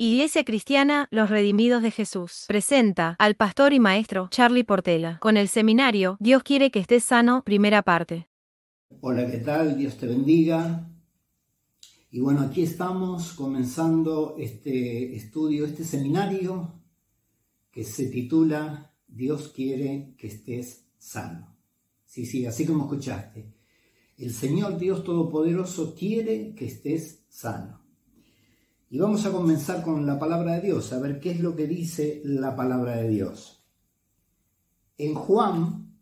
Iglesia Cristiana Los Redimidos de Jesús presenta al pastor y maestro Charlie Portela con el seminario Dios quiere que estés sano, primera parte. Hola, ¿qué tal? Dios te bendiga. Y bueno, aquí estamos comenzando este estudio, este seminario que se titula Dios quiere que estés sano. Sí, sí, así como escuchaste. El Señor Dios Todopoderoso quiere que estés sano. Y vamos a comenzar con la palabra de Dios, a ver qué es lo que dice la palabra de Dios. En Juan,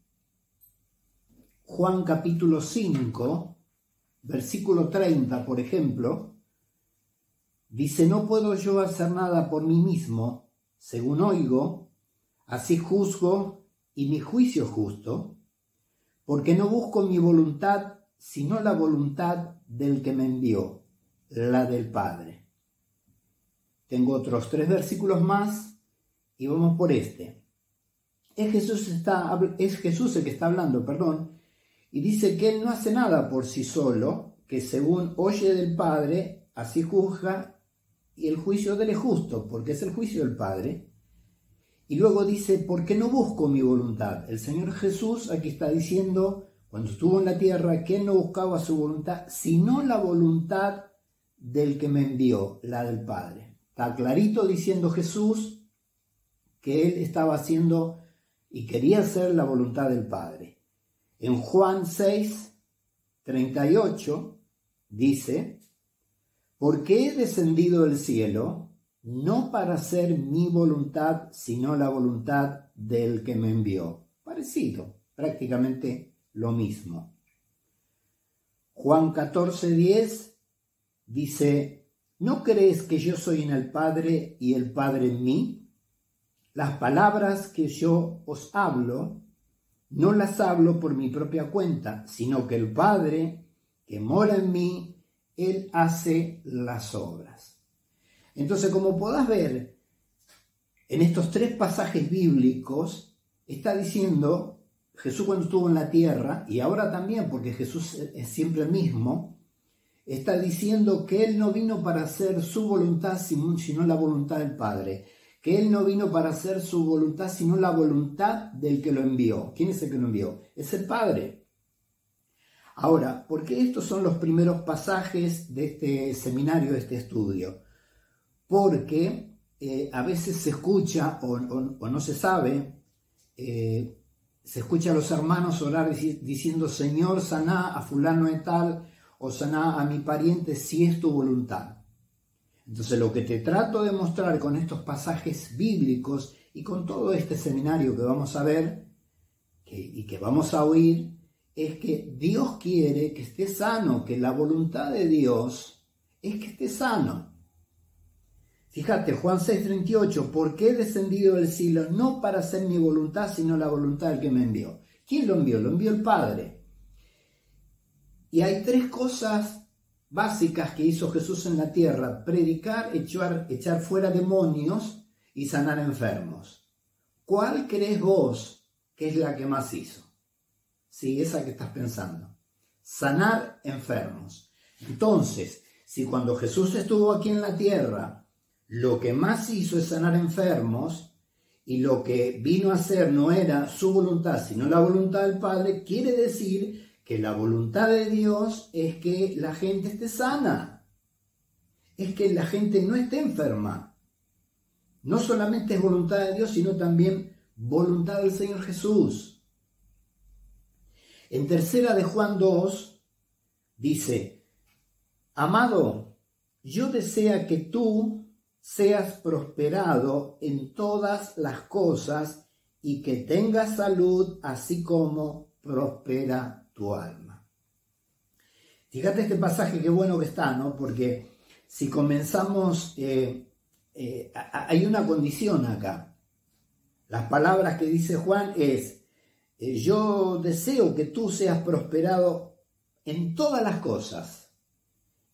Juan capítulo 5, versículo 30, por ejemplo, dice, no puedo yo hacer nada por mí mismo, según oigo, así juzgo y mi juicio justo, porque no busco mi voluntad, sino la voluntad del que me envió, la del Padre. Tengo otros tres versículos más y vamos por este. Es Jesús, el que está hablando, perdón, y dice que Él no hace nada por sí solo, que según oye del Padre, así juzga, y el juicio de él es justo, porque es el juicio del Padre. Y luego dice, porque no busco mi voluntad. El Señor Jesús aquí está diciendo, cuando estuvo en la tierra, que Él no buscaba su voluntad, sino la voluntad del que me envió, la del Padre. Está clarito diciendo Jesús que él estaba haciendo y quería hacer la voluntad del Padre. En Juan 6, 38 dice, porque he descendido del cielo no para hacer mi voluntad, sino la voluntad del que me envió. Parecido, prácticamente lo mismo. Juan 14, 10 dice, ¿No crees que yo soy en el Padre y el Padre en mí? Las palabras que yo os hablo, no las hablo por mi propia cuenta, sino que el Padre que mora en mí, Él hace las obras. Entonces, como podás ver, en estos tres pasajes bíblicos, está diciendo Jesús cuando estuvo en la tierra, y ahora también, porque Jesús es siempre el mismo, está diciendo que Él no vino para hacer su voluntad sino la voluntad del Padre, que Él no vino para hacer su voluntad sino la voluntad del que lo envió. ¿Quién es el que lo envió? Es el Padre. Ahora, ¿por qué estos son los primeros pasajes de este seminario, de este estudio? Porque eh, a veces se escucha o, no se sabe, eh, se escucha a los hermanos orar diciendo, Señor, saná a fulano de tal, o saná a mi pariente si es tu voluntad. Entonces lo que te trato de mostrar con estos pasajes bíblicos y con todo este seminario que vamos a ver y que vamos a oír, es que Dios quiere que esté sano, que la voluntad de Dios es que esté sano. Fíjate, Juan 6:38, porque he descendido del cielo no para hacer mi voluntad, sino la voluntad del que me envió. ¿Quién lo envió? Lo envió el Padre. Y hay tres cosas básicas que hizo Jesús en la tierra, predicar, echar, echar fuera demonios y sanar enfermos. ¿Cuál crees vos que es la que más hizo? Sí, esa que estás pensando. Sanar enfermos. Entonces, si cuando Jesús estuvo aquí en la tierra, lo que más hizo es sanar enfermos, y lo que vino a hacer no era su voluntad, sino la voluntad del Padre, quiere decir que la voluntad de Dios es que la gente esté sana, es que la gente no esté enferma. No solamente es voluntad de Dios, sino también voluntad del Señor Jesús. En tercera de Juan 2 dice, Amado, yo desea que tú seas prosperado en todas las cosas y que tengas salud así como prospera tu alma. Fíjate este pasaje, qué bueno que está, ¿no? Porque si comenzamos, eh, eh, hay una condición acá. Las palabras que dice Juan es, eh, yo deseo que tú seas prosperado en todas las cosas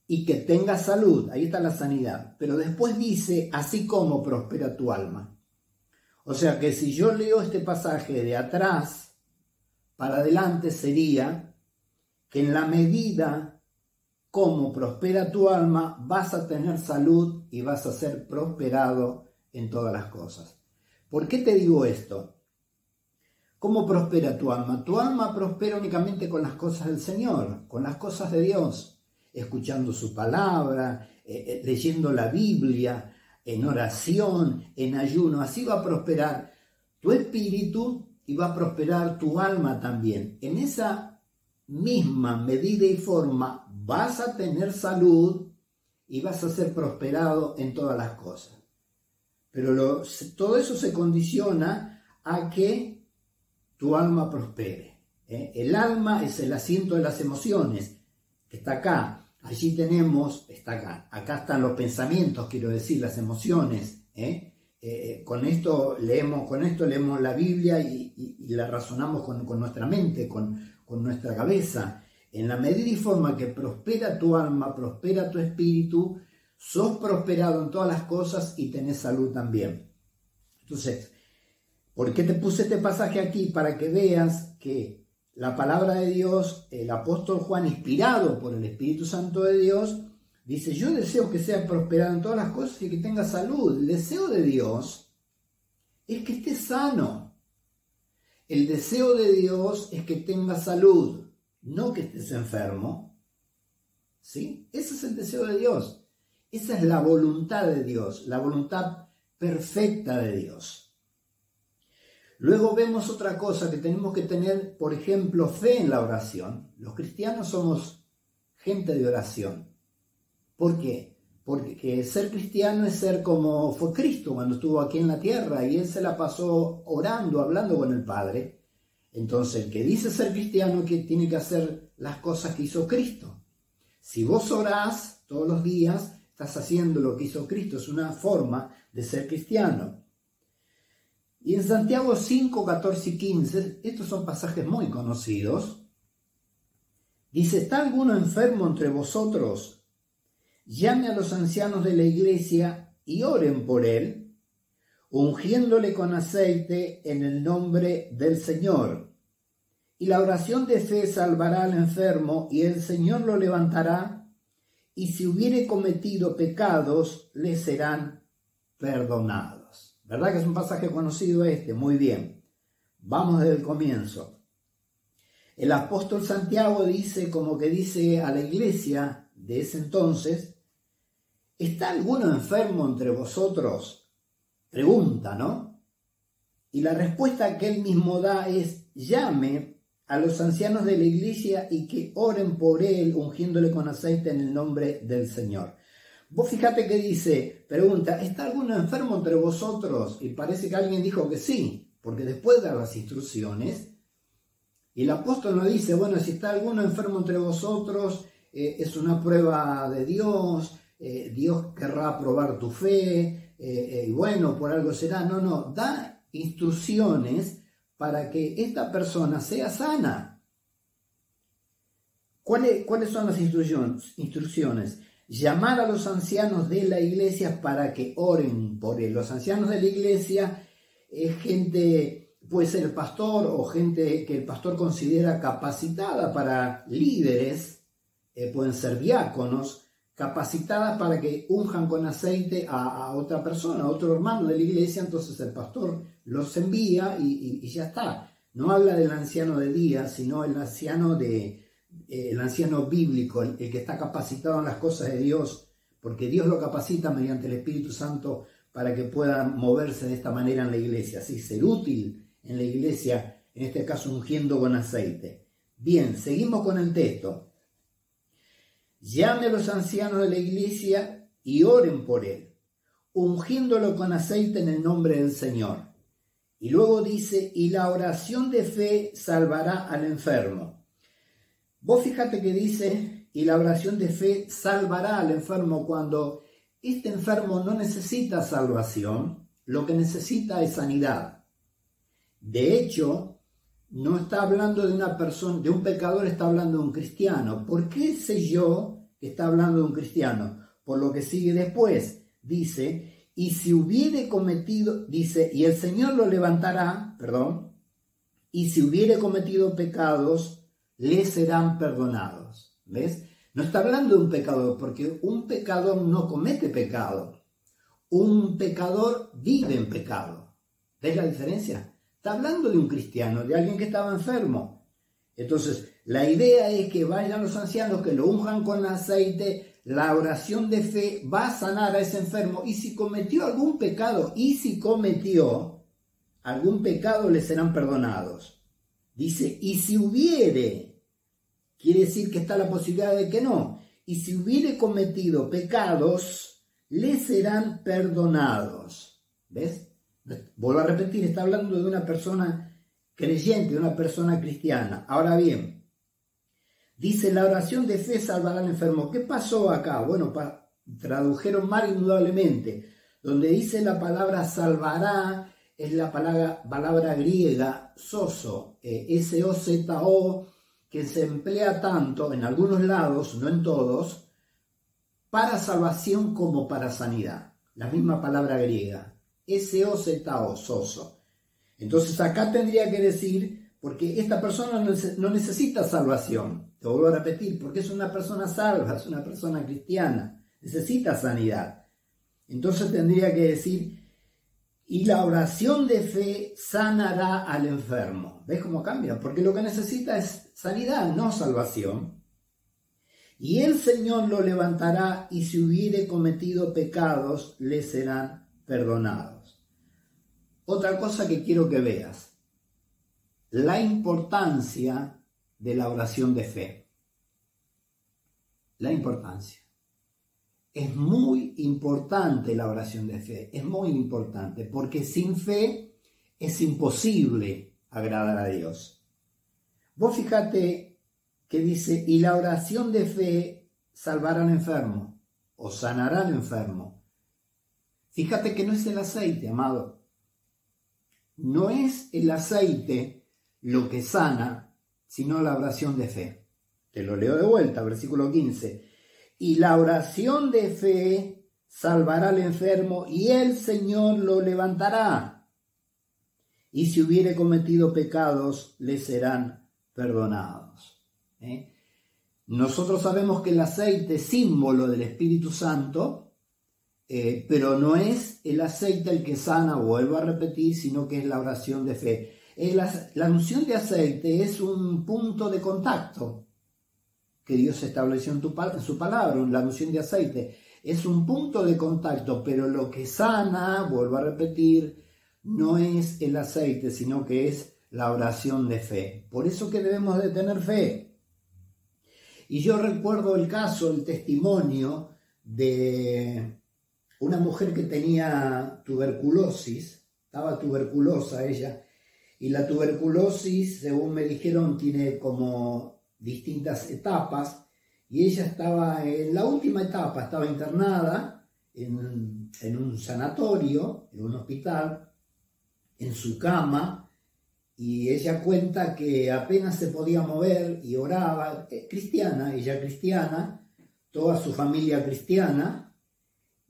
y que tengas salud, ahí está la sanidad, pero después dice, así como prospera tu alma. O sea que si yo leo este pasaje de atrás para adelante sería que en la medida como prospera tu alma, vas a tener salud y vas a ser prosperado en todas las cosas. ¿Por qué te digo esto? ¿Cómo prospera tu alma? Tu alma prospera únicamente con las cosas del Señor, con las cosas de Dios, escuchando su palabra, eh, eh, leyendo la Biblia, en oración, en ayuno. Así va a prosperar tu espíritu y va a prosperar tu alma también. En esa misma medida y forma vas a tener salud y vas a ser prosperado en todas las cosas. Pero todo eso se condiciona a que tu alma prospere. ¿eh? El alma es el asiento de las emociones, que está acá. Allí tenemos, está acá, acá están los pensamientos, quiero decir, las emociones. ¿eh? Eh, con, esto leemos, con esto leemos la Biblia y, la razonamos con, nuestra mente, con, con nuestra cabeza. En la medida y forma que prospera tu alma, prospera tu espíritu, sos prosperado en todas las cosas y tenés salud también. Entonces, ¿por qué te puse este pasaje aquí? Para que veas que la palabra de Dios, el apóstol Juan, inspirado por el Espíritu Santo de Dios, dice, yo deseo que sea prosperado en todas las cosas y que tenga salud. El deseo de Dios es que esté sano. El deseo de Dios es que tenga salud no que estés enfermo. ¿Sí? Ese es el deseo de Dios. Esa es la voluntad de Dios, la voluntad perfecta de Dios. Luego vemos otra cosa que tenemos que tener, por ejemplo, fe en la oración. Los cristianos somos gente de oración. ¿Por qué? Porque ser cristiano es ser como fue Cristo cuando estuvo aquí en la tierra y él se la pasó orando, hablando con el Padre. Entonces, el que dice ser cristiano que tiene que hacer las cosas que hizo Cristo. Si vos orás todos los días, estás haciendo lo que hizo Cristo. Es una forma de ser cristiano. Y en Santiago 5, 14 y 15, estos son pasajes muy conocidos. Dice, ¿está alguno enfermo entre vosotros? Llame a los ancianos de la iglesia y oren por él ungiéndole con aceite en el nombre del Señor. Y la oración de fe salvará al enfermo y el Señor lo levantará, y si hubiere cometido pecados, le serán perdonados. ¿Verdad que es un pasaje conocido este? Muy bien. Vamos desde el comienzo. El apóstol Santiago dice, como que dice a la iglesia de ese entonces, ¿está alguno enfermo entre vosotros? pregunta, ¿no? Y la respuesta que él mismo da es, llame a los ancianos de la iglesia y que oren por él, ungiéndole con aceite en el nombre del Señor. Vos fíjate que dice, pregunta, ¿está alguno enfermo entre vosotros? Y parece que alguien dijo que sí, porque después de las instrucciones, y el apóstol no dice, bueno, si está alguno enfermo entre vosotros, eh, es una prueba de Dios, eh, Dios querrá probar tu fe, eh, eh, bueno, por algo será. No, no, da instrucciones para que esta persona sea sana. ¿Cuáles, ¿Cuáles, son las instrucciones? Llamar a los ancianos de la iglesia para que oren por él. Los ancianos de la iglesia es gente, puede ser el pastor o gente que el pastor considera capacitada para líderes, pueden ser diáconos, capacitadas para que unjan con aceite a, otra persona, a otro hermano de la iglesia, entonces el pastor los envía y, ya está. No habla del anciano de día, sino el anciano de eh, el anciano bíblico, el, que está capacitado en las cosas de Dios, porque Dios lo capacita mediante el Espíritu Santo para que pueda moverse de esta manera en la iglesia, así ser útil en la iglesia, en este caso ungiendo con aceite. Bien, seguimos con el texto llame a los ancianos de la iglesia y oren por él, ungiéndolo con aceite en el nombre del Señor. Y luego dice, y la oración de fe salvará al enfermo. Vos fíjate que dice, y la oración de fe salvará al enfermo cuando este enfermo no necesita salvación, lo que necesita es sanidad. De hecho, no está hablando de una persona, de un pecador, está hablando de un cristiano. ¿Por qué sé yo que está hablando de un cristiano? Por lo que sigue después, dice, y si hubiere cometido, dice, y el Señor lo levantará, perdón, y si hubiere cometido pecados, le serán perdonados. ¿Ves? No está hablando de un pecador, porque un pecador no comete pecado. Un pecador vive en pecado. ¿Ves la diferencia? Está hablando de un cristiano, de alguien que estaba enfermo. Entonces, la idea es que vayan los ancianos, que lo unjan con aceite, la oración de fe va a sanar a ese enfermo. Y si cometió algún pecado, y si cometió algún pecado, le serán perdonados. Dice, y si hubiere, quiere decir que está la posibilidad de que no. Y si hubiere cometido pecados, le serán perdonados. ¿Ves? Vuelvo a repetir, está hablando de una persona creyente, de una persona cristiana. Ahora bien, Dice, la oración de fe salvará al enfermo. ¿Qué pasó acá? Bueno, tradujeron mal indudablemente. Donde dice la palabra salvará, es la palabra, griega soso, eh, S-O-Z-O, que se emplea tanto en algunos lados, no en todos, para salvación como para sanidad. La misma palabra griega, S-O-Z-O, soso. Entonces acá tendría que decir, porque esta persona no necesita salvación, te vuelvo a repetir, porque es una persona salva, es una persona cristiana, necesita sanidad. Entonces tendría que decir, y la oración de fe sanará al enfermo. ¿Ves cómo cambia? Porque lo que necesita es sanidad, no salvación. Y el Señor lo levantará y si hubiere cometido pecados, le serán perdonados. Otra cosa que quiero que veas, la importancia de la oración de fe. La importancia. Es muy importante la oración de fe, es muy importante, porque sin fe es imposible agradar a Dios. Vos fíjate que dice, y la oración de fe salvará al enfermo o sanará al enfermo. Fíjate que no es el aceite, amado. No es el aceite lo que sana, sino la oración de fe. Te lo leo de vuelta, versículo 15. Y la oración de fe salvará al enfermo y el Señor lo levantará. Y si hubiere cometido pecados, le serán perdonados. ¿Eh? Nosotros sabemos que el aceite símbolo del Espíritu Santo, eh, pero no es el aceite el que sana, vuelvo a repetir, sino que es la oración de fe. La, unción de aceite es un punto de contacto que Dios estableció en, en su palabra, la unción de aceite. Es un punto de contacto, pero lo que sana, vuelvo a repetir, no es el aceite, sino que es la oración de fe. Por eso que debemos de tener fe. Y yo recuerdo el caso, el testimonio de una mujer que tenía tuberculosis, estaba tuberculosa ella, y la tuberculosis, según me dijeron, tiene como distintas etapas. Y ella estaba en la última etapa, estaba internada en, un sanatorio, en un hospital, en su cama, y ella cuenta que apenas se podía mover y oraba, eh, cristiana, ella cristiana, toda su familia cristiana,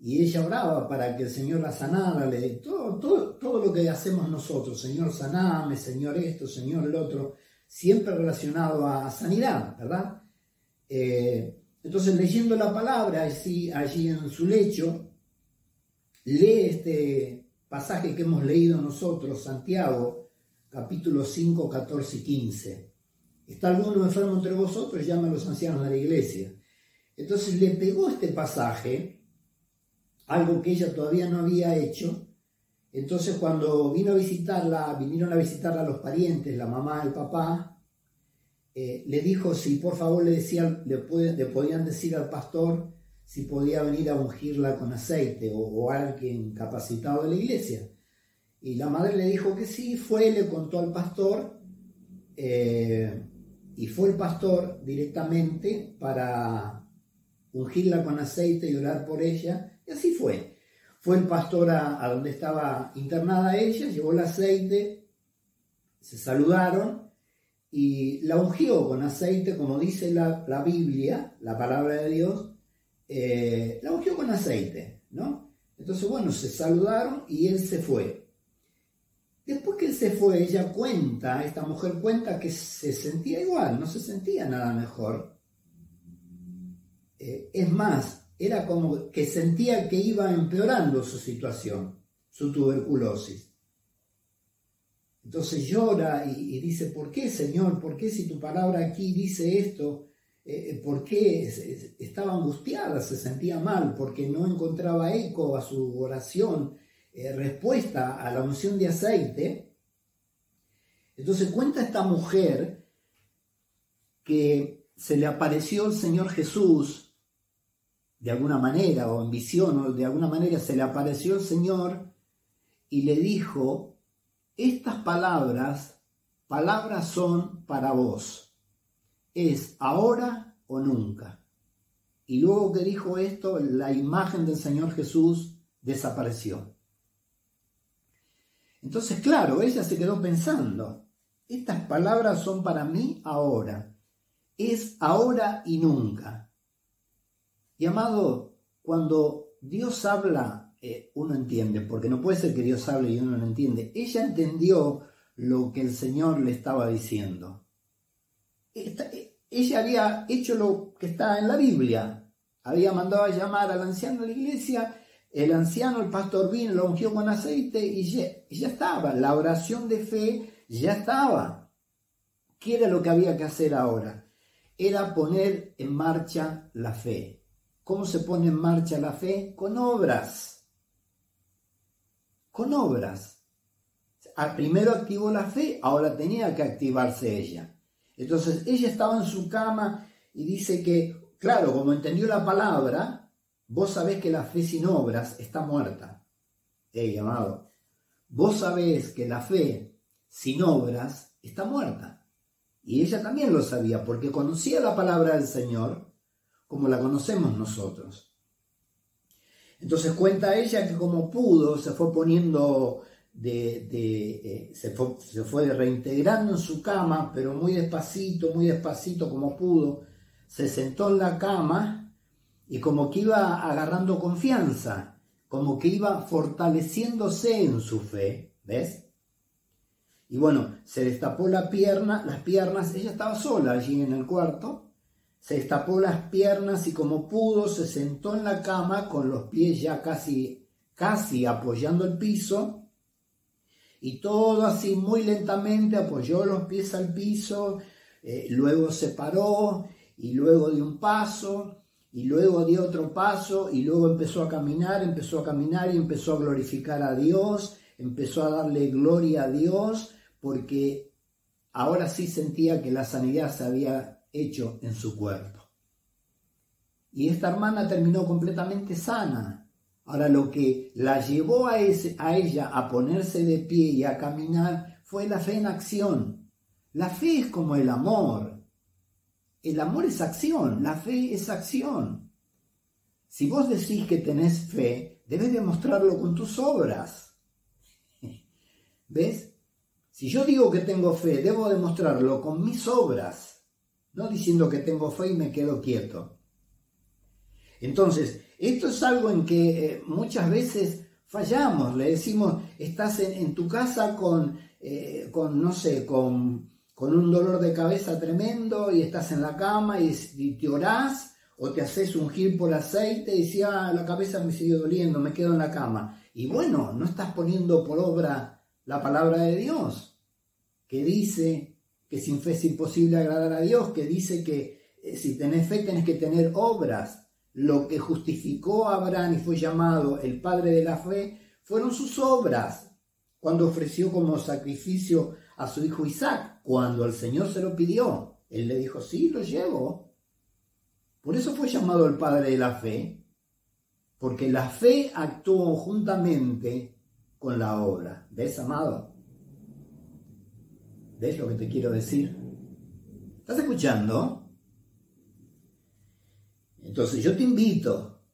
y ella oraba para que el Señor la sanara, le, todo, todo, todo lo que hacemos nosotros, Señor saname, Señor esto, Señor el otro, siempre relacionado a sanidad, ¿verdad? Eh, entonces leyendo la palabra allí, allí en su lecho, lee este pasaje que hemos leído nosotros, Santiago, capítulo 5, 14 y 15. ¿Está alguno enfermo entre vosotros? Llama a los ancianos de la iglesia. Entonces le pegó este pasaje algo que ella todavía no había hecho. Entonces cuando vino a visitarla, vinieron a visitarla los parientes, la mamá, el papá, eh, le dijo si por favor le, decían, le, podían decir al pastor si podía venir a ungirla con aceite o, alguien capacitado de la iglesia. Y la madre le dijo que sí, fue, le contó al pastor eh, y fue el pastor directamente para ungirla con aceite y orar por ella y así fue. Fue el pastor a, donde estaba internada ella, llevó el aceite, se saludaron y la ungió con aceite, como dice la, Biblia, la palabra de Dios, eh, la ungió con aceite, ¿no? Entonces, bueno, se saludaron y él se fue. Después que él se fue, ella cuenta, esta mujer cuenta que se sentía igual, no se sentía nada mejor. Eh, es más, era como que sentía que iba empeorando su situación, su tuberculosis. Entonces llora y, dice, ¿por qué, Señor? ¿Por qué si tu palabra aquí dice esto? Eh, eh, ¿Por qué estaba angustiada, se sentía mal? Porque no encontraba eco a su oración, respuesta a la unción de aceite. Entonces cuenta esta mujer que se le apareció el Señor Jesús de alguna manera, o en visión, o de alguna manera se le apareció el Señor y le dijo, estas palabras, palabras son para vos, es ahora o nunca. Y luego que dijo esto, la imagen del Señor Jesús desapareció. Entonces, claro, ella se quedó pensando, estas palabras son para mí ahora, es ahora y nunca. Y amado, cuando Dios habla, eh, uno entiende, porque no puede ser que Dios hable y uno no entiende. Ella entendió lo que el Señor le estaba diciendo. Eh, ella había hecho lo que está en la Biblia. Había mandado a llamar al anciano de la iglesia, el anciano, el pastor vino, lo ungió con aceite y ya, ya estaba. La oración de fe ya estaba. ¿Qué era lo que había que hacer ahora? Era poner en marcha la fe. ¿Cómo se pone en marcha la fe? Con obras. Con obras. Primero activó la fe, ahora tenía que activarse ella. Entonces ella estaba en su cama y dice que, claro, como entendió la palabra, vos sabés que la fe sin obras está muerta. Hey, amado, vos sabés que la fe sin obras está muerta. Y ella también lo sabía porque conocía la palabra del Señor como la conocemos nosotros. Entonces cuenta ella que como pudo se fue poniendo de, eh, se, fue, se, fue, reintegrando en su cama, pero muy despacito, muy despacito como pudo, se sentó en la cama y como que iba agarrando confianza, como que iba fortaleciéndose en su fe, ¿ves? Y bueno, se destapó la pierna, las piernas, ella estaba sola allí en el cuarto, se destapó las piernas y como pudo se sentó en la cama con los pies ya casi, casi apoyando el piso. Y todo así muy lentamente apoyó los pies al piso, eh, luego se paró y luego dio un paso y luego dio otro paso y luego empezó a caminar, empezó a caminar y empezó a glorificar a Dios, empezó a darle gloria a Dios porque ahora sí sentía que la sanidad se había hecho en su cuerpo. Y esta hermana terminó completamente sana. Ahora lo que la llevó a, ese, a ella a ponerse de pie y a caminar fue la fe en acción. La fe es como el amor. El amor es acción, la fe es acción. Si vos decís que tenés fe, debes demostrarlo con tus obras. ¿Ves? Si yo digo que tengo fe, debo demostrarlo con mis obras no diciendo que tengo fe y me quedo quieto. Entonces, esto es algo en que eh, muchas veces fallamos, le decimos, estás en, tu casa con, eh, con, no sé, con, con, un dolor de cabeza tremendo y estás en la cama y, te orás o te haces ungir por aceite y dices, ah, la cabeza me sigue doliendo, me quedo en la cama. Y bueno, no estás poniendo por obra la palabra de Dios, que dice que sin fe es imposible agradar a Dios, que dice que eh, si tenés fe tenés que tener obras. Lo que justificó a Abraham y fue llamado el padre de la fe fueron sus obras, cuando ofreció como sacrificio a su hijo Isaac, cuando el Señor se lo pidió. Él le dijo, sí, lo llevo. Por eso fue llamado el padre de la fe, porque la fe actuó juntamente con la obra. ¿Ves, amado? ¿Ves lo que te quiero decir? ¿Estás escuchando? Entonces yo te invito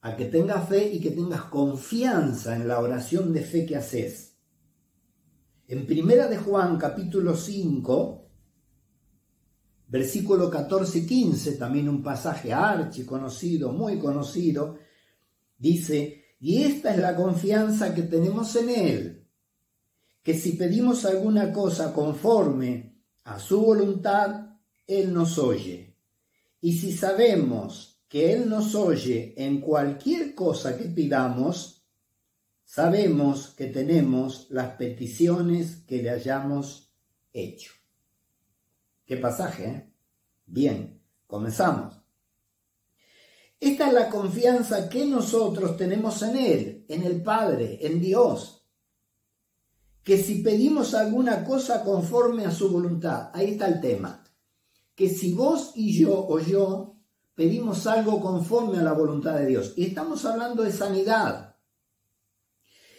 a que tengas fe y que tengas confianza en la oración de fe que haces. En Primera de Juan capítulo 5, versículo 14 y 15, también un pasaje archi conocido, muy conocido, dice, y esta es la confianza que tenemos en Él que si pedimos alguna cosa conforme a su voluntad, Él nos oye. Y si sabemos que Él nos oye en cualquier cosa que pidamos, sabemos que tenemos las peticiones que le hayamos hecho. ¿Qué pasaje? Eh? Bien, comenzamos. Esta es la confianza que nosotros tenemos en Él, en el Padre, en Dios. Que si pedimos alguna cosa conforme a su voluntad, ahí está el tema. Que si vos y yo o yo pedimos algo conforme a la voluntad de Dios, y estamos hablando de sanidad.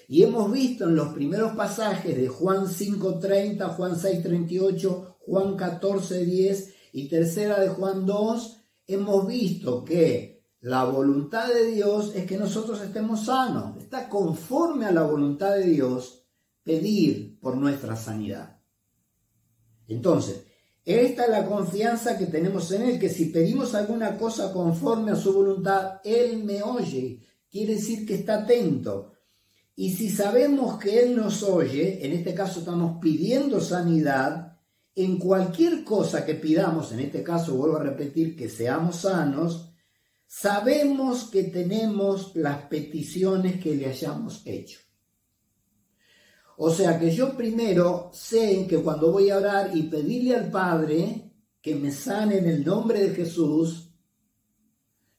Y hemos visto en los primeros pasajes de Juan 5.30, Juan 6.38, Juan 14.10 y tercera de Juan 2, hemos visto que la voluntad de Dios es que nosotros estemos sanos. Está conforme a la voluntad de Dios pedir por nuestra sanidad. Entonces, esta es la confianza que tenemos en Él, que si pedimos alguna cosa conforme a su voluntad, Él me oye. Quiere decir que está atento. Y si sabemos que Él nos oye, en este caso estamos pidiendo sanidad, en cualquier cosa que pidamos, en este caso vuelvo a repetir que seamos sanos, sabemos que tenemos las peticiones que le hayamos hecho. O sea que yo primero sé que cuando voy a orar y pedirle al Padre que me sane en el nombre de Jesús,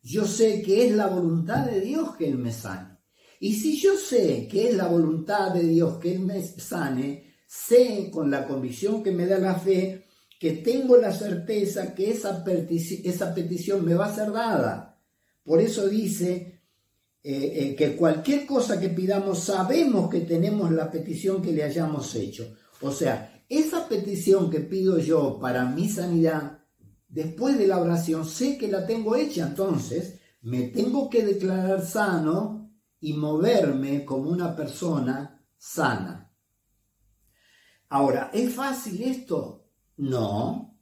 yo sé que es la voluntad de Dios que Él me sane. Y si yo sé que es la voluntad de Dios que Él me sane, sé con la convicción que me da la fe que tengo la certeza que esa, esa petición me va a ser dada. Por eso dice eh, eh, que cualquier cosa que pidamos sabemos que tenemos la petición que le hayamos hecho. O sea, esa petición que pido yo para mi sanidad, después de la oración, sé que la tengo hecha. Entonces, me tengo que declarar sano y moverme como una persona sana. Ahora, ¿es fácil esto? No.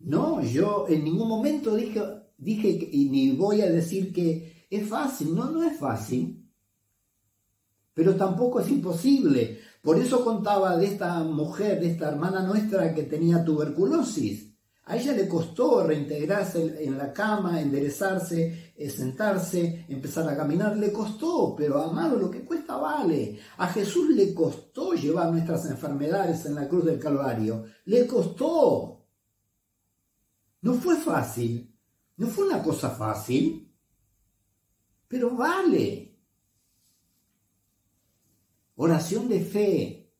No, yo en ningún momento dije, dije, y ni voy a decir que es fácil, no, no es fácil, pero tampoco es imposible. Por eso contaba de esta mujer, de esta hermana nuestra que tenía tuberculosis. A ella le costó reintegrarse en la cama, enderezarse, eh, sentarse, empezar a caminar, le costó, pero amado, lo que cuesta vale. A Jesús le costó llevar nuestras enfermedades en la cruz del Calvario, le costó. No fue fácil, no fue una cosa fácil, pero vale. Oración de fe.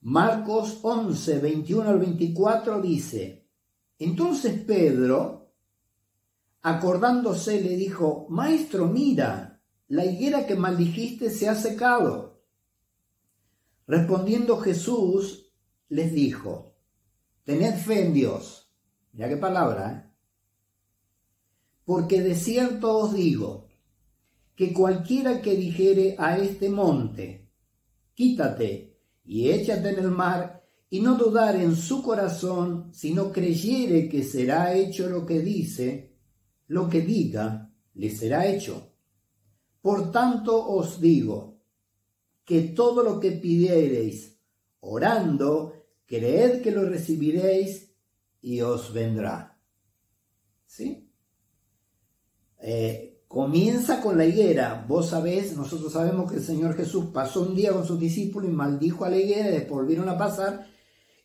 Marcos 11, 21 al 24 dice, entonces Pedro, acordándose, le dijo, Maestro, mira, la higuera que maldijiste se ha secado. Respondiendo Jesús, les dijo, tened fe en Dios Mira qué palabra, ¿eh? Porque de cierto os digo, que cualquiera que dijere a este monte, quítate y échate en el mar, y no dudar en su corazón, sino creyere que será hecho lo que dice, lo que diga, le será hecho. Por tanto os digo, que todo lo que pidiereis, orando, creed que lo recibiréis y os vendrá. ¿Sí? Eh, comienza con la higuera. Vos sabés, nosotros sabemos que el Señor Jesús pasó un día con sus discípulos y maldijo a la higuera, y después volvieron a pasar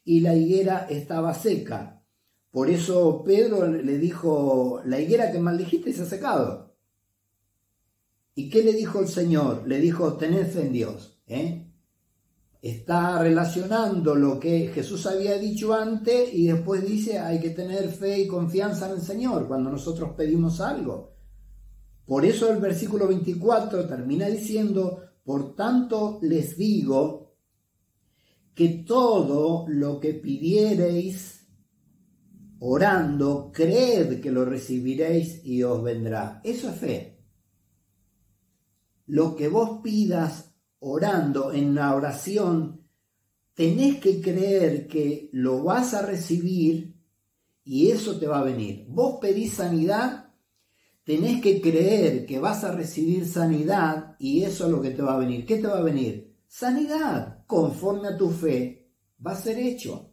y la higuera estaba seca. Por eso Pedro le dijo, la higuera que maldijiste se ha secado. ¿Y qué le dijo el Señor? Le dijo, tened fe en Dios. ¿eh? Está relacionando lo que Jesús había dicho antes y después dice hay que tener fe y confianza en el Señor cuando nosotros pedimos algo. Por eso el versículo 24 termina diciendo, por tanto les digo que todo lo que pidiereis orando, creed que lo recibiréis y os vendrá. Eso es fe. Lo que vos pidas orando en la oración, tenés que creer que lo vas a recibir y eso te va a venir. Vos pedís sanidad, tenés que creer que vas a recibir sanidad y eso es lo que te va a venir. ¿Qué te va a venir? Sanidad, conforme a tu fe, va a ser hecho.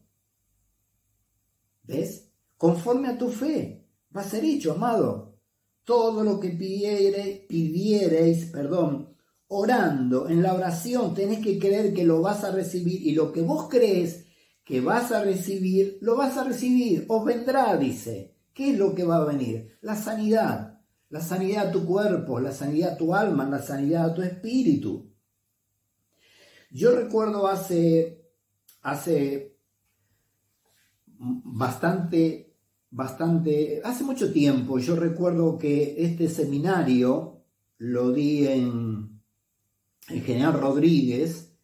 ¿Ves? conforme a tu fe. Va a ser hecho, amado. Todo lo que pidiere, pidiereis, perdón, orando en la oración, tenés que creer que lo vas a recibir y lo que vos crees que vas a recibir, lo vas a recibir. Os vendrá, dice. ¿Qué es lo que va a venir? La sanidad. La sanidad a tu cuerpo, la sanidad a tu alma, la sanidad a tu espíritu. Yo recuerdo hace, hace bastante, bastante, hace mucho tiempo, yo recuerdo que este seminario lo di en, el General Rodríguez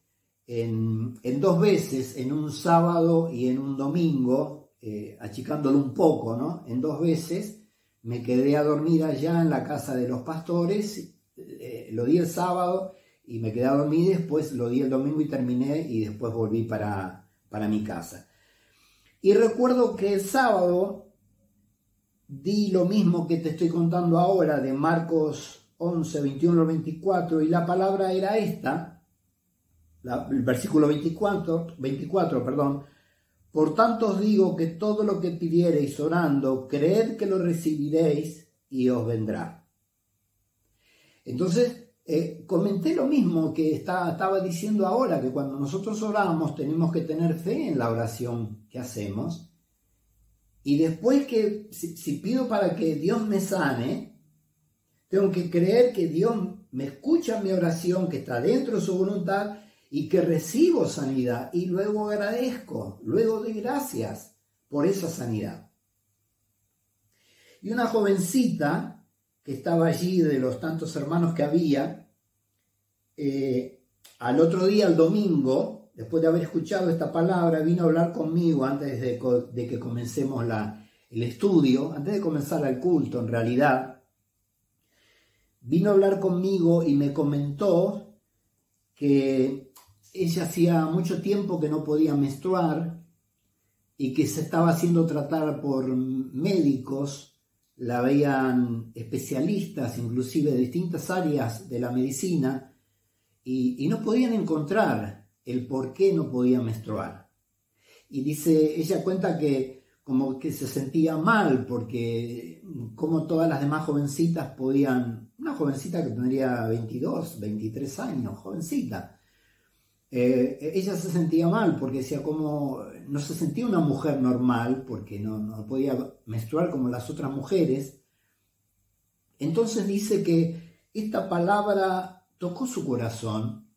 en, dos veces, en un sábado y en un domingo, eh, achicándolo un poco, ¿no? En dos veces me quedé a dormir allá en la casa de los pastores, eh, lo di el sábado y me quedé a dormir, después lo di el domingo y terminé y después volví para, para mi casa. Y recuerdo que el sábado di lo mismo que te estoy contando ahora de Marcos 11, 21 24 y la palabra era esta, el versículo 24, 24, perdón, por tanto os digo que todo lo que pidiereis orando, creed que lo recibiréis y os vendrá. Entonces, eh, comenté lo mismo que estaba diciendo ahora, que cuando nosotros oramos tenemos que tener fe en la oración que hacemos. Y después que, si, pido para que Dios me sane, tengo que creer que Dios me escucha mi oración, que está dentro de su voluntad y que recibo sanidad. Y luego agradezco, luego doy gracias por esa sanidad. Y una jovencita que estaba allí, de los tantos hermanos que había, eh, al otro día, el domingo, después de haber escuchado esta palabra, vino a hablar conmigo antes de, que comencemos la, el estudio, antes de comenzar el culto en realidad, vino a hablar conmigo y me comentó que ella hacía mucho tiempo que no podía menstruar y que se estaba haciendo tratar por médicos la veían especialistas, inclusive de distintas áreas de la medicina, y, no podían encontrar el por qué no podía menstruar. Y dice, ella cuenta que como que se sentía mal porque como todas las demás jovencitas podían, una jovencita que tendría 22, 23 años, jovencita, eh, ella se sentía mal porque decía como no se sentía una mujer normal porque no, no, podía menstruar como las otras mujeres. Entonces dice que esta palabra tocó su corazón.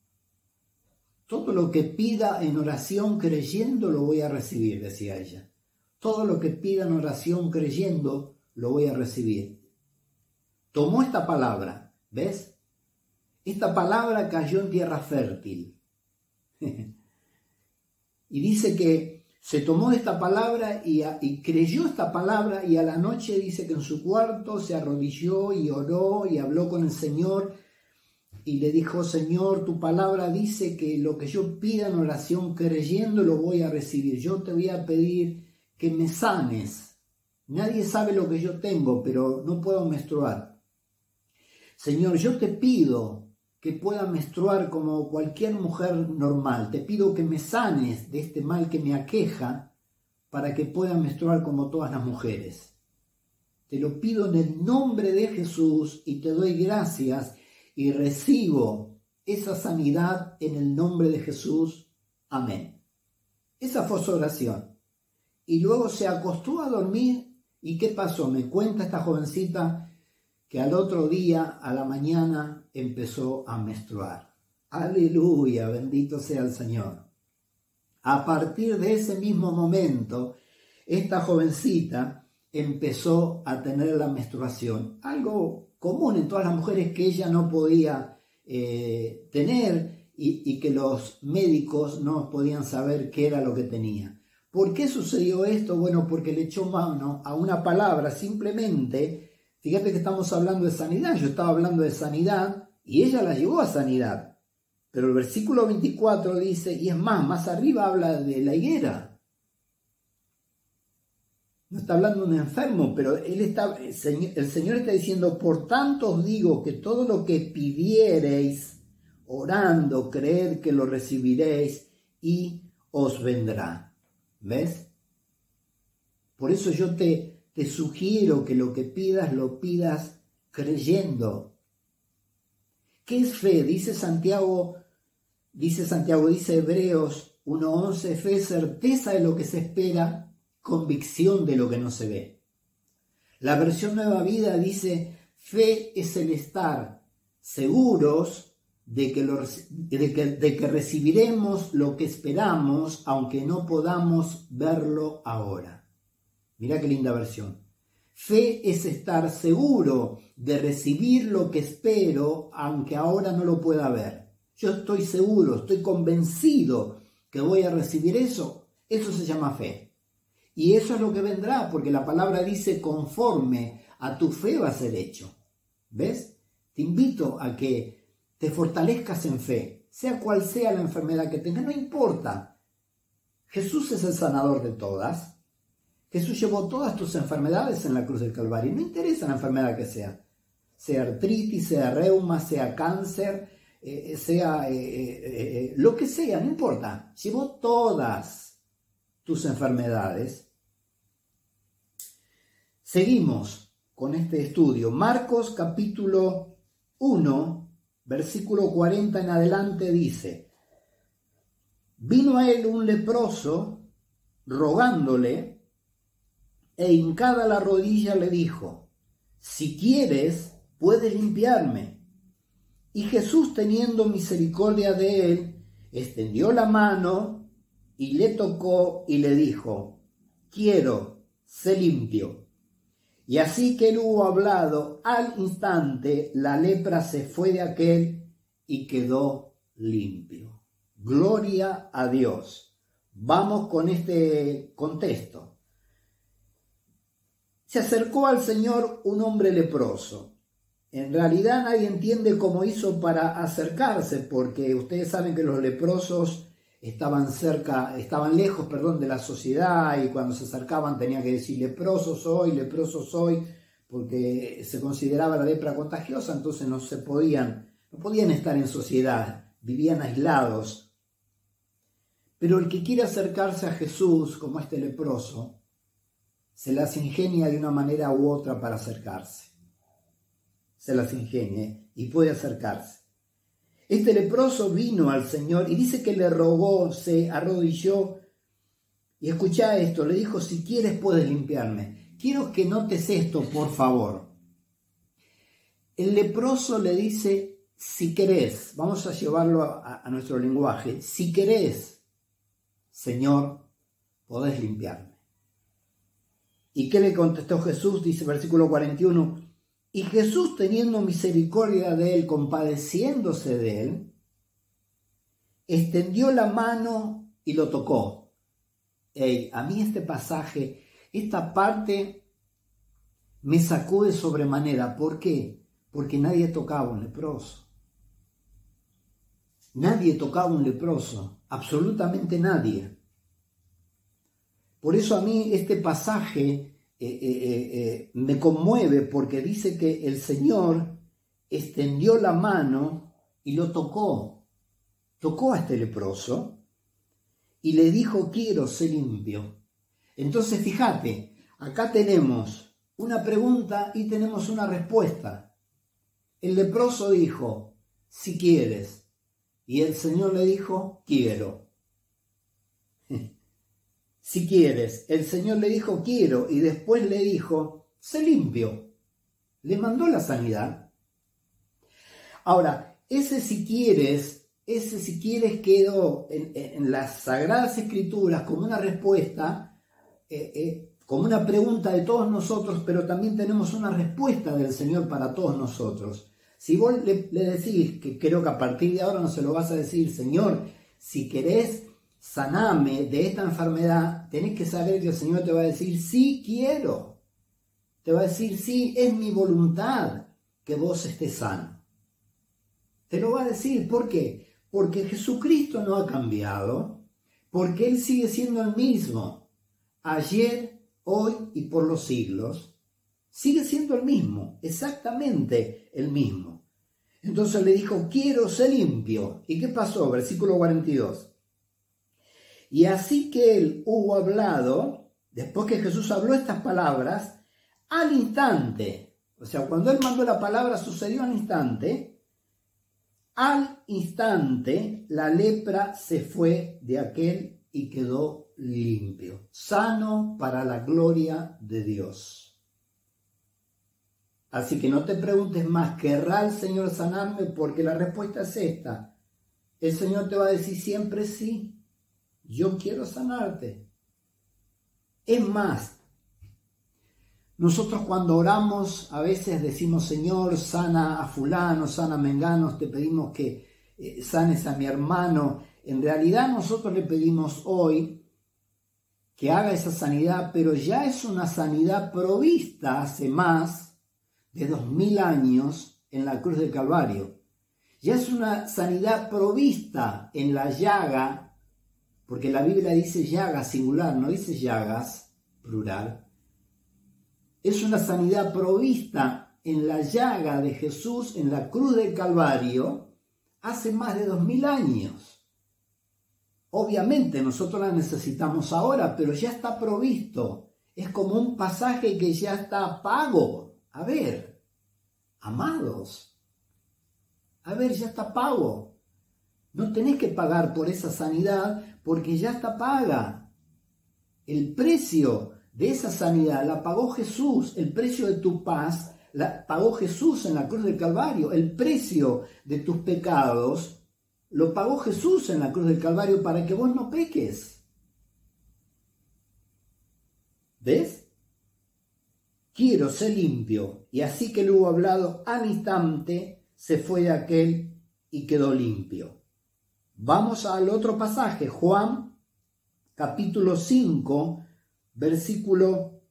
Todo lo que pida en oración creyendo lo voy a recibir, decía ella. Todo lo que pida en oración creyendo lo voy a recibir. Tomó esta palabra, ¿ves? Esta palabra cayó en tierra fértil y dice que se tomó esta palabra y, creyó esta palabra y a la noche dice que en su cuarto se arrodilló y oró y habló con el Señor y le dijo, Señor, tu palabra dice que lo que yo pida en oración creyendo lo voy a recibir. Yo te voy a pedir que me sanes. Nadie sabe lo que yo tengo, pero no puedo menstruar. Señor, yo te pido que pueda menstruar como cualquier mujer normal. Te pido que me sanes de este mal que me aqueja para que pueda menstruar como todas las mujeres. Te lo pido en el nombre de Jesús y te doy gracias y recibo esa sanidad en el nombre de Jesús. Amén. Esa fue su oración. Y luego se acostó a dormir. ¿Y qué pasó? Me cuenta esta jovencita que al otro día, a la mañana, empezó a menstruar. Aleluya, bendito sea el Señor. A partir de ese mismo momento, esta jovencita empezó a tener la menstruación, algo común en todas las mujeres que ella no podía eh, tener y, y que los médicos no podían saber qué era lo que tenía. ¿Por qué sucedió esto? Bueno, porque le echó mano a una palabra simplemente Fíjate que estamos hablando de sanidad, yo estaba hablando de sanidad y ella la llevó a sanidad. Pero el versículo 24 dice, y es más, más arriba habla de la higuera. No está hablando de un enfermo, pero él está, el Señor, está diciendo, por tanto os digo que todo lo que pidiereis, orando, creer que lo recibiréis y os vendrá. ¿Ves? Por eso yo te, te sugiero que lo que pidas lo pidas creyendo. ¿Qué es fe? Dice Santiago, dice Santiago, dice Hebreos 1.11, fe es certeza de lo que se espera, convicción de lo que no se ve. La versión Nueva Vida dice, fe es el estar seguros de que, de que recibiremos lo que esperamos, aunque no podamos verlo ahora. Mira qué linda versión. Fe es estar seguro de recibir lo que espero, aunque ahora no lo pueda ver. Yo estoy seguro, estoy convencido que voy a recibir eso. Eso se llama fe. Y eso es lo que vendrá, porque la palabra dice conforme a tu fe va a ser hecho. ¿Ves? Te invito a que te fortalezcas en fe, sea cual sea la enfermedad que tengas, no importa. Jesús es el sanador de todas. Jesús llevó todas tus enfermedades en la cruz del Calvario. No interesa la enfermedad que sea. Sea artritis, sea reuma, sea cáncer, eh, sea eh, eh, lo que sea, no importa. Llevó todas tus enfermedades. Seguimos con este estudio. Marcos capítulo 1, versículo 40 en adelante dice, vino a él un leproso rogándole e hincada la rodilla le dijo, si quieres, puedes limpiarme. Y Jesús, teniendo misericordia de él, extendió la mano y le tocó y le dijo, quiero, sé limpio. Y así que él hubo hablado, al instante la lepra se fue de aquel y quedó limpio. Gloria a Dios. Vamos con este contexto. Se acercó al Señor un hombre leproso. En realidad nadie entiende cómo hizo para acercarse, porque ustedes saben que los leprosos estaban cerca, estaban lejos, perdón, de la sociedad y cuando se acercaban tenía que decir leproso soy, leproso soy, porque se consideraba la lepra contagiosa, entonces no se podían, no podían estar en sociedad, vivían aislados. Pero el que quiere acercarse a Jesús, como este leproso, se las ingenia de una manera u otra para acercarse. Se las ingenia y puede acercarse. Este leproso vino al Señor y dice que le rogó, se arrodilló y escucha esto, le dijo, si quieres puedes limpiarme. Quiero que notes esto, por favor. El leproso le dice, si querés, vamos a llevarlo a, a nuestro lenguaje, si querés, Señor, podés limpiarme. ¿Y qué le contestó Jesús? Dice versículo 41, y Jesús, teniendo misericordia de él, compadeciéndose de él, extendió la mano y lo tocó. a mí este pasaje, esta parte me sacude sobremanera. ¿Por qué? Porque nadie tocaba un leproso. Nadie tocaba un leproso, absolutamente nadie. Por eso a mí este pasaje eh, eh, eh, me conmueve porque dice que el Señor extendió la mano y lo tocó. Tocó a este leproso y le dijo, quiero ser limpio. Entonces, fíjate, acá tenemos una pregunta y tenemos una respuesta. El leproso dijo, si quieres. Y el Señor le dijo, quiero. si quieres. El Señor le dijo, quiero, y después le dijo, sé limpio. Le mandó la sanidad. Ahora, ese si quieres, ese si quieres quedó en, las Sagradas Escrituras como una respuesta, eh, eh, como una pregunta de todos nosotros, pero también tenemos una respuesta del Señor para todos nosotros. Si vos le, le decís, que creo que a partir de ahora no se lo vas a decir, Señor, si querés saname de esta enfermedad, tenés que saber que el Señor te va a decir, sí quiero. Te va a decir, sí, es mi voluntad que vos estés sano. Te lo va a decir, ¿por qué? Porque Jesucristo no ha cambiado, porque Él sigue siendo el mismo, ayer, hoy y por los siglos. Sigue siendo el mismo, exactamente el mismo. Entonces le dijo, quiero ser limpio. ¿Y qué pasó? Versículo 42. Y así que él hubo hablado, después que Jesús habló estas palabras, al instante, o sea, cuando él mandó la palabra sucedió al instante, al instante la lepra se fue de aquel y quedó limpio, sano para la gloria de Dios. Así que no te preguntes más, ¿querrá el Señor sanarme? Porque la respuesta es esta. El Señor te va a decir siempre sí, yo quiero sanarte. Es más, nosotros cuando oramos a veces decimos, Señor, sana a fulano, sana a mengano, te pedimos que eh, sanes a mi hermano. En realidad nosotros le pedimos hoy que haga esa sanidad, pero ya es una sanidad provista hace más de dos mil años en la cruz del Calvario. Ya es una sanidad provista en la llaga, porque la Biblia dice llaga singular, no dice llagas plural es una sanidad provista en la llaga de Jesús en la cruz del Calvario hace más de dos mil años. Obviamente nosotros la necesitamos ahora, pero ya está provisto. Es como un pasaje que ya está pago. A ver, amados, a ver, ya está pago. No tenés que pagar por esa sanidad porque ya está paga. El precio de esa sanidad la pagó Jesús, el precio de tu paz la pagó Jesús en la cruz del Calvario, el precio de tus pecados lo pagó Jesús en la cruz del Calvario para que vos no peques. ¿Ves? Quiero ser limpio. Y así que lo hubo hablado al instante, se fue de aquel y quedó limpio. Vamos al otro pasaje, Juan capítulo 5, versículo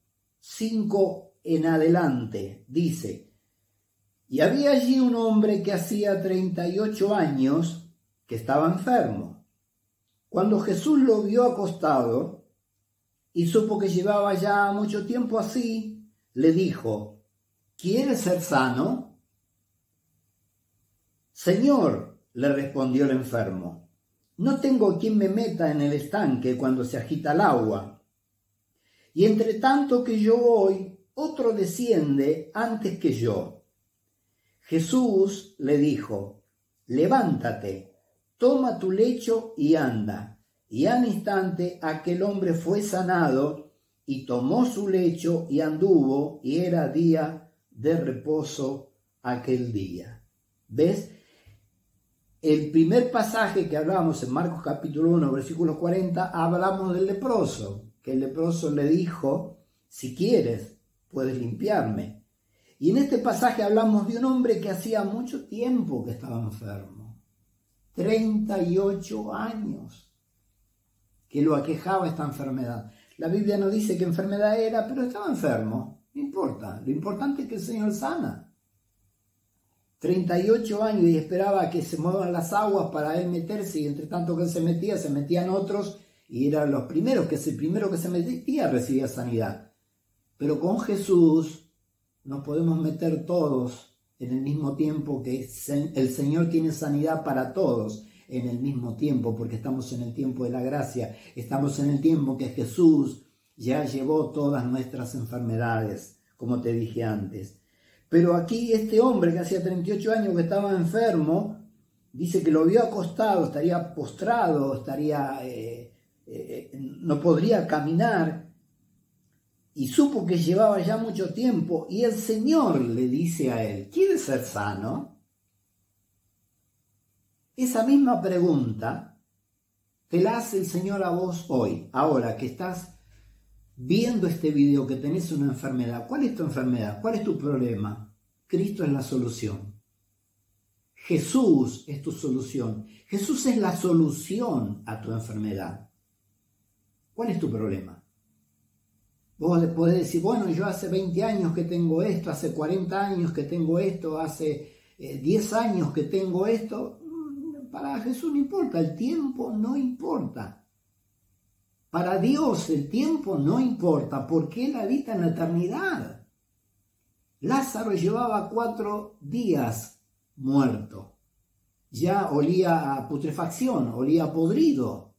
5 en adelante, dice, y había allí un hombre que hacía 38 años que estaba enfermo. Cuando Jesús lo vio acostado y supo que llevaba ya mucho tiempo así, le dijo, ¿quieres ser sano? Señor, le respondió el enfermo, no tengo quien me meta en el estanque cuando se agita el agua y entre tanto que yo voy, otro desciende antes que yo. Jesús le dijo, levántate, toma tu lecho y anda. Y al instante aquel hombre fue sanado y tomó su lecho y anduvo y era día de reposo aquel día. ¿Ves? El primer pasaje que hablamos en Marcos capítulo 1, versículo 40, hablamos del leproso que el leproso le dijo, si quieres, puedes limpiarme. Y en este pasaje hablamos de un hombre que hacía mucho tiempo que estaba enfermo, 38 años, que lo aquejaba esta enfermedad. La Biblia no dice qué enfermedad era, pero estaba enfermo, no importa, lo importante es que el Señor sana. 38 años y esperaba que se muevan las aguas para él meterse y entre tanto que él se metía, se metían otros y eran los primeros, que el primero que se metía recibía sanidad. Pero con Jesús nos podemos meter todos en el mismo tiempo que el Señor tiene sanidad para todos en el mismo tiempo, porque estamos en el tiempo de la gracia, estamos en el tiempo que Jesús ya llevó todas nuestras enfermedades, como te dije antes. Pero aquí este hombre que hacía 38 años que estaba enfermo, dice que lo vio acostado, estaría postrado, estaría eh, eh, no podría caminar y supo que llevaba ya mucho tiempo y el Señor le dice a él, ¿quieres ser sano? Esa misma pregunta te la hace el Señor a vos hoy, ahora que estás viendo este video, que tenés una enfermedad. ¿Cuál es tu enfermedad? ¿Cuál es tu problema? Cristo es la solución. Jesús es tu solución. Jesús es la solución a tu enfermedad. ¿Cuál es tu problema? Vos podés decir, bueno, yo hace 20 años que tengo esto, hace 40 años que tengo esto, hace 10 eh, años que tengo esto. Mm, para Jesús no importa, el tiempo no importa. Para Dios el tiempo no importa porque Él habita en la eternidad. Lázaro llevaba cuatro días muerto. Ya olía a putrefacción, olía a podrido.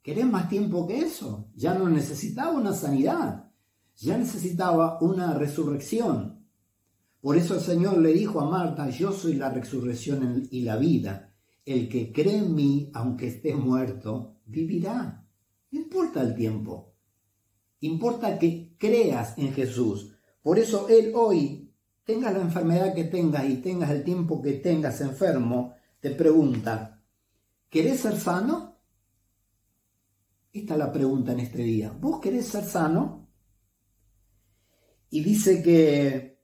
¿Querés más tiempo que eso? Ya no necesitaba una sanidad, ya necesitaba una resurrección. Por eso el Señor le dijo a Marta, yo soy la resurrección y la vida. El que cree en mí, aunque esté muerto, vivirá. Importa el tiempo. Importa que creas en Jesús. Por eso Él hoy, tengas la enfermedad que tengas y tengas el tiempo que tengas enfermo, te pregunta, ¿querés ser sano? Esta es la pregunta en este día. ¿Vos querés ser sano? Y dice que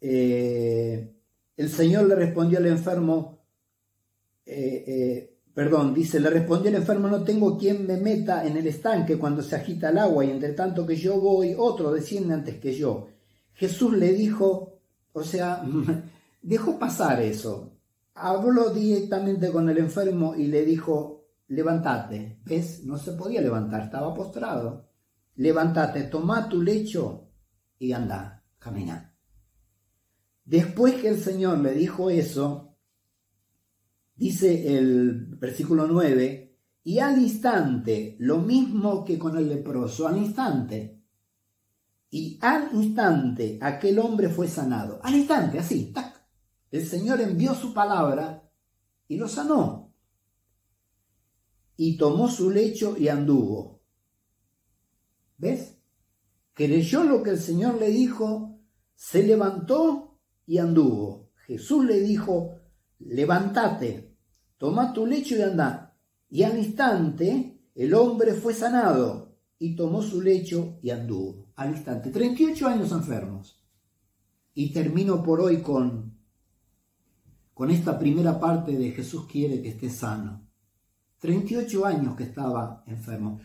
eh, el Señor le respondió al enfermo, eh, eh, perdón, dice, le respondió el enfermo, no tengo quien me meta en el estanque cuando se agita el agua y entre tanto que yo voy, otro desciende antes que yo. Jesús le dijo, o sea, dejó pasar eso. Habló directamente con el enfermo y le dijo, levántate. ¿Ves? No se podía levantar, estaba postrado. Levántate, toma tu lecho y anda, camina. Después que el Señor le dijo eso, dice el versículo 9, y al instante, lo mismo que con el leproso, al instante, y al instante aquel hombre fue sanado, al instante, así, tac, el Señor envió su palabra y lo sanó. Y tomó su lecho y anduvo. ¿Ves? Creyó lo que el Señor le dijo, se levantó y anduvo. Jesús le dijo, levántate, toma tu lecho y anda. Y al instante el hombre fue sanado y tomó su lecho y anduvo. Al instante, 38 años enfermos. Y termino por hoy con, con esta primera parte de Jesús quiere que esté sano. 38 años que estaba enfermo.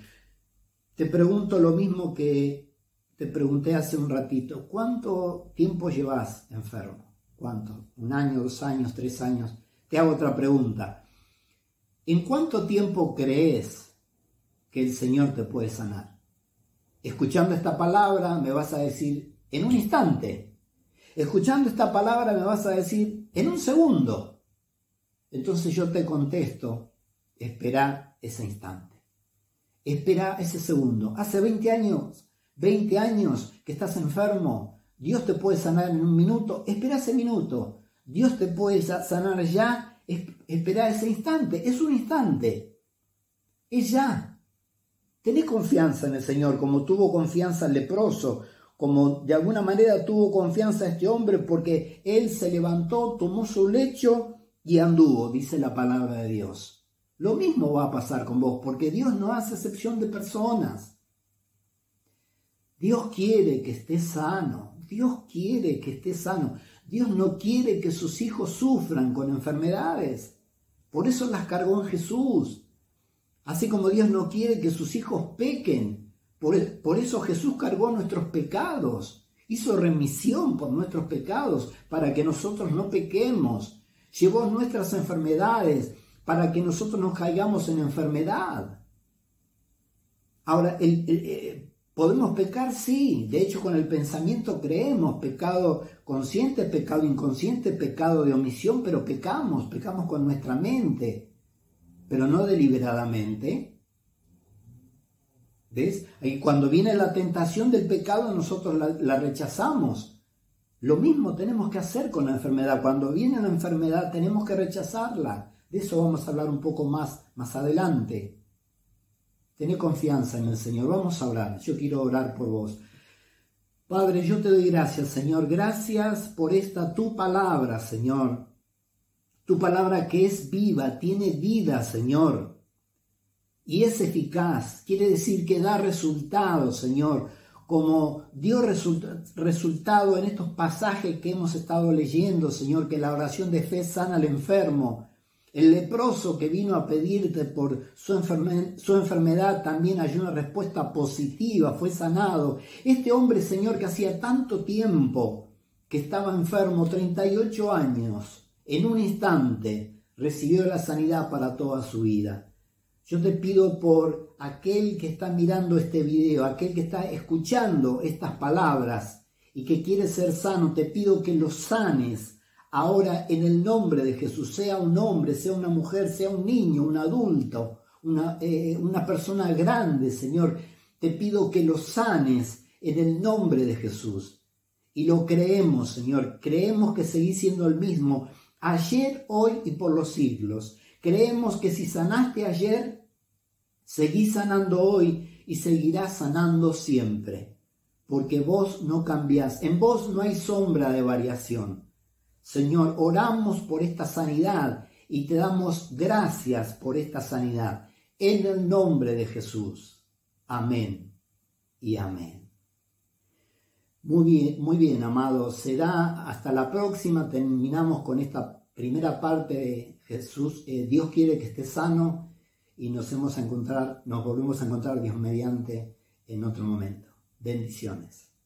Te pregunto lo mismo que te pregunté hace un ratito, ¿cuánto tiempo llevas enfermo? ¿Cuánto? ¿Un año, dos años, tres años? Te hago otra pregunta. ¿En cuánto tiempo crees que el Señor te puede sanar? Escuchando esta palabra me vas a decir, en un instante. Escuchando esta palabra me vas a decir, en un segundo. Entonces yo te contesto, espera ese instante. Espera ese segundo. Hace 20 años 20 años que estás enfermo, Dios te puede sanar en un minuto, espera ese minuto. Dios te puede sanar ya, espera ese instante, es un instante. Es ya. Tené confianza en el Señor, como tuvo confianza el leproso, como de alguna manera tuvo confianza este hombre, porque él se levantó, tomó su lecho y anduvo, dice la palabra de Dios. Lo mismo va a pasar con vos, porque Dios no hace excepción de personas. Dios quiere que esté sano. Dios quiere que esté sano. Dios no quiere que sus hijos sufran con enfermedades. Por eso las cargó en Jesús. Así como Dios no quiere que sus hijos pequen. Por, por eso Jesús cargó nuestros pecados. Hizo remisión por nuestros pecados para que nosotros no pequemos. Llevó nuestras enfermedades para que nosotros no caigamos en enfermedad. Ahora, el, el, ¿Podemos pecar? Sí. De hecho, con el pensamiento creemos pecado consciente, pecado inconsciente, pecado de omisión, pero pecamos, pecamos con nuestra mente, pero no deliberadamente. ¿Ves? Y cuando viene la tentación del pecado, nosotros la, rechazamos. Lo mismo tenemos que hacer con la enfermedad. Cuando viene la enfermedad, tenemos que rechazarla. De eso vamos a hablar un poco más, más adelante. Tené confianza en el Señor. Vamos a orar. Yo quiero orar por vos. Padre, yo te doy gracias, Señor. Gracias por esta tu palabra, Señor. Tu palabra que es viva, tiene vida, Señor. Y es eficaz. Quiere decir que da resultado, Señor. Como dio resultado en estos pasajes que hemos estado leyendo, Señor, que la oración de fe sana al enfermo el leproso que vino a pedirte por su, enfermedad también hay una respuesta positiva, fue sanado. Este hombre, Señor, que hacía tanto tiempo que estaba enfermo, 38 años, en un instante recibió la sanidad para toda su vida. Yo te pido por aquel que está mirando este video, aquel que está escuchando estas palabras y que quiere ser sano, te pido que lo sanes Ahora, en el nombre de Jesús, sea un hombre, sea una mujer, sea un niño, un adulto, una, eh, una persona grande, Señor. Te pido que lo sanes en el nombre de Jesús. Y lo creemos, Señor. Creemos que seguís siendo el mismo ayer, hoy y por los siglos. Creemos que si sanaste ayer, seguís sanando hoy y seguirás sanando siempre. Porque vos no cambiás. En vos no hay sombra de variación. Señor, oramos por esta sanidad y te damos gracias por esta sanidad. En el nombre de Jesús. Amén y amén. Muy bien, muy bien, amados. Será hasta la próxima. Terminamos con esta primera parte de Jesús. Eh, Dios quiere que esté sano y nos hemos a encontrar, nos volvemos a encontrar Dios mediante en otro momento. Bendiciones.